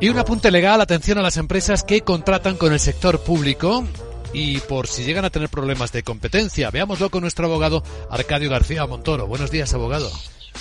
Y un apunte legal, atención a las empresas que contratan con el sector público y por si llegan a tener problemas de competencia. Veámoslo con nuestro abogado Arcadio García Montoro. Buenos días, abogado.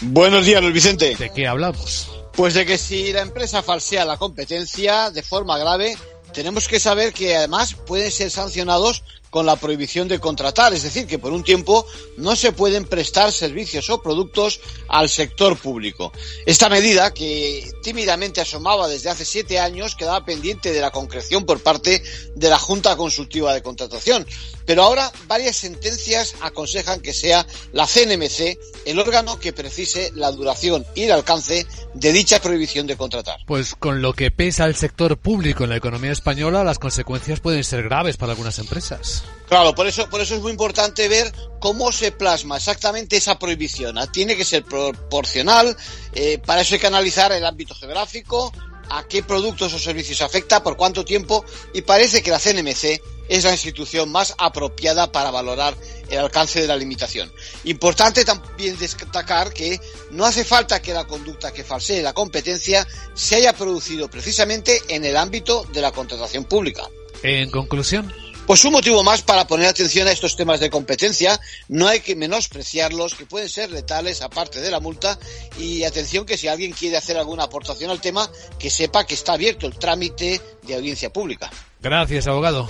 Buenos días, Luis Vicente. ¿De qué hablamos? Pues de que si la empresa falsea la competencia de forma grave, tenemos que saber que además pueden ser sancionados con la prohibición de contratar, es decir, que por un tiempo no se pueden prestar servicios o productos al sector público. Esta medida, que tímidamente asomaba desde hace siete años, quedaba pendiente de la concreción por parte de la Junta Consultiva de Contratación. Pero ahora varias sentencias aconsejan que sea la CNMC el órgano que precise la duración y el alcance de dicha prohibición de contratar. Pues con lo que pesa el sector público en la economía española, las consecuencias pueden ser graves para algunas empresas. Claro, por eso, por eso es muy importante ver cómo se plasma exactamente esa prohibición. Ah, tiene que ser proporcional, eh, para eso hay que analizar el ámbito geográfico, a qué productos o servicios afecta, por cuánto tiempo, y parece que la CNMC es la institución más apropiada para valorar el alcance de la limitación. Importante también destacar que no hace falta que la conducta que falsee la competencia se haya producido precisamente en el ámbito de la contratación pública. En conclusión. Pues un motivo más para poner atención a estos temas de competencia. No hay que menospreciarlos, que pueden ser letales aparte de la multa. Y atención que si alguien quiere hacer alguna aportación al tema, que sepa que está abierto el trámite de audiencia pública. Gracias, abogado.